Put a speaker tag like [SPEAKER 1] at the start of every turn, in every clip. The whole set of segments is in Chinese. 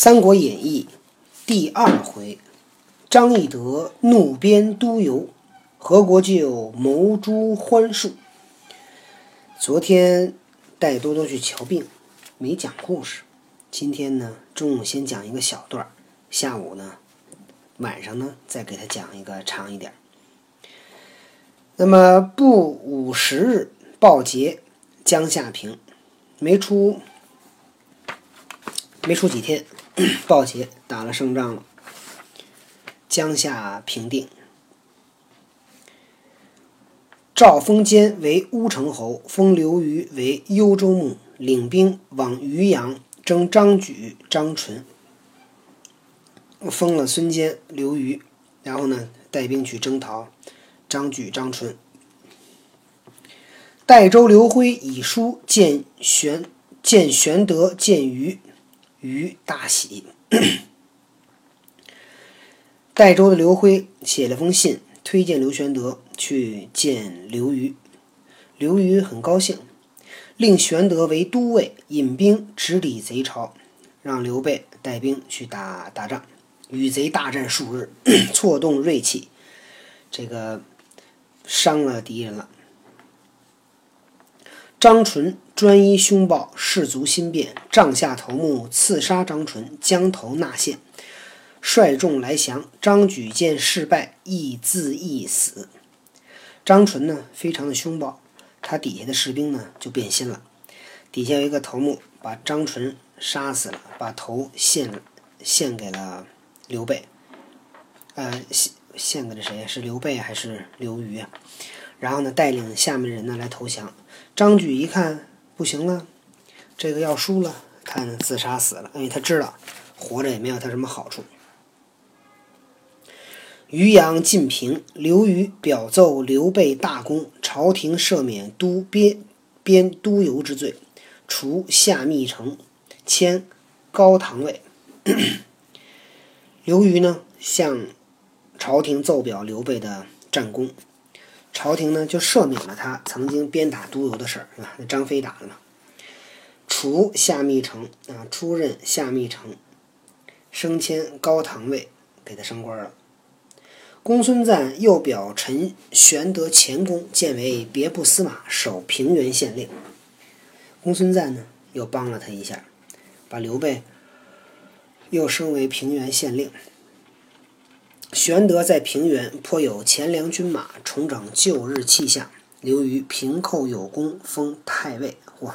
[SPEAKER 1] 三国演义》第二回，张翼德怒鞭督邮，何国舅谋诛欢树。昨天带多多去瞧病，没讲故事。今天呢，中午先讲一个小段儿，下午呢，晚上呢再给他讲一个长一点。那么不五十日，报捷江夏平，没出没出几天，鲍捷打了胜仗了，江夏平定。赵封坚为乌程侯，封刘虞为幽州牧，领兵往渔阳征张举、张纯。封了孙坚、刘虞，然后呢，带兵去征讨张举、张纯。代州刘辉以书见玄见玄德见虞，于大喜。代州的刘辉写了封信，推荐刘玄德去见刘虞。刘虞很高兴，令玄德为都尉，引兵直抵贼巢，让刘备带兵去打打仗，与贼大战数日，挫动锐气，这个伤了敌人了。张纯专一凶暴，士卒心变，帐下头目刺杀张纯，将头纳献，率众来降。张举见事败，亦自缢死。张纯呢，非常的凶暴，他底下的士兵呢就变心了。底下有一个头目把张纯杀死了，把头献献给了刘备。呃，献献给了谁？是刘备还是刘虞啊？然后呢，带领下面人呢来投降。张举一看不行了，这个要输了，他呢自杀死了，因为他知道活着也没有他什么好处。渔阳晋平，刘虞表奏刘备大功，朝廷赦免都边边督邮之罪，除下密城，迁高堂尉。刘虞呢向朝廷奏表刘备的战功。朝廷呢就赦免了他曾经鞭打督邮的事儿，是吧？那张飞打的嘛。除夏密城啊，出任夏密城，升迁高堂尉，给他升官了。公孙瓒又表陈玄德前功，建为别部司马，守平原县令。公孙瓒呢又帮了他一下，把刘备又升为平原县令。玄德在平原颇有钱粮军马，重整旧日气象。刘虞平寇有功，封太尉。嚯！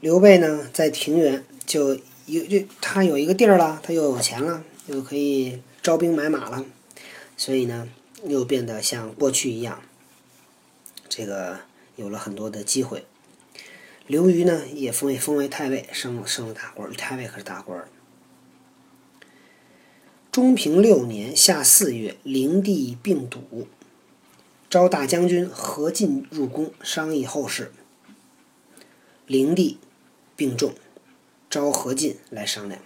[SPEAKER 1] 刘备呢，在平原就有就他有一个地儿了，他又有钱了，又可以招兵买马了，所以呢，又变得像过去一样，这个有了很多的机会。刘虞呢，也封为封为太尉，升了升了大官太尉可是大官儿。中平六年夏四月，灵帝病笃，召大将军何进入宫商议后事。灵帝病重，召何进来商量。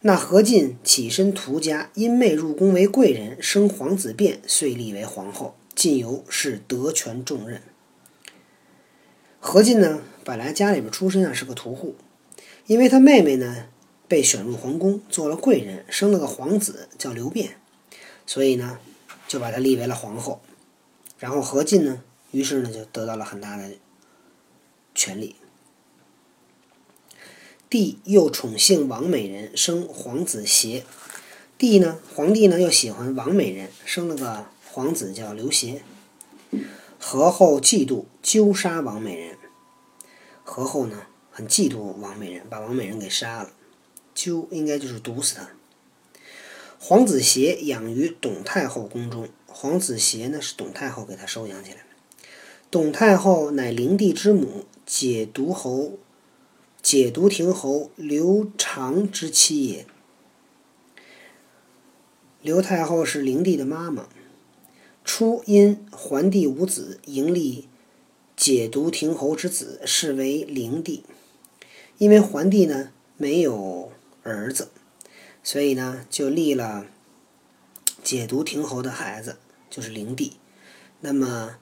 [SPEAKER 1] 那何进起身屠家，因妹入宫为贵人，生皇子辩，遂立为皇后。进由是得权重任。何进呢，本来家里边出身啊是个屠户，因为他妹妹呢。被选入皇宫，做了贵人，生了个皇子，叫刘辩，所以呢，就把他立为了皇后。然后何进呢，于是呢，就得到了很大的权力。帝又宠幸王美人，生皇子协。帝呢，皇帝呢又喜欢王美人，生了个皇子叫刘协。何后嫉妒，揪杀王美人。何后呢，很嫉妒王美人，把王美人给杀了。就应该就是毒死他。皇子协养于董太后宫中，皇子协呢是董太后给他收养起来的。董太后乃灵帝之母，解毒侯、解毒亭侯刘长之妻也。刘太后是灵帝的妈妈。初因桓帝无子，迎立解毒亭侯之子，是为灵帝。因为桓帝呢没有。儿子，所以呢，就立了解毒亭侯的孩子，就是灵帝。那么，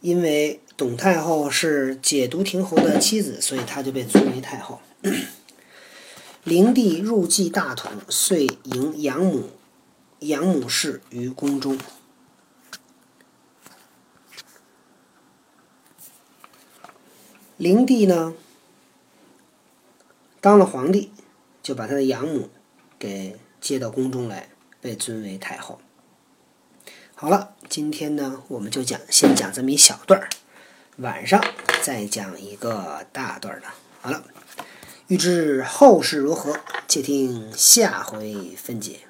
[SPEAKER 1] 因为董太后是解毒亭侯的妻子，所以她就被尊为太后。灵帝入继大统，遂迎养母养母氏于宫中。灵帝呢，当了皇帝，就把他的养母给接到宫中来，被尊为太后。好了，今天呢，我们就讲，先讲这么一小段儿，晚上再讲一个大段儿的。好了，欲知后事如何，且听下回分解。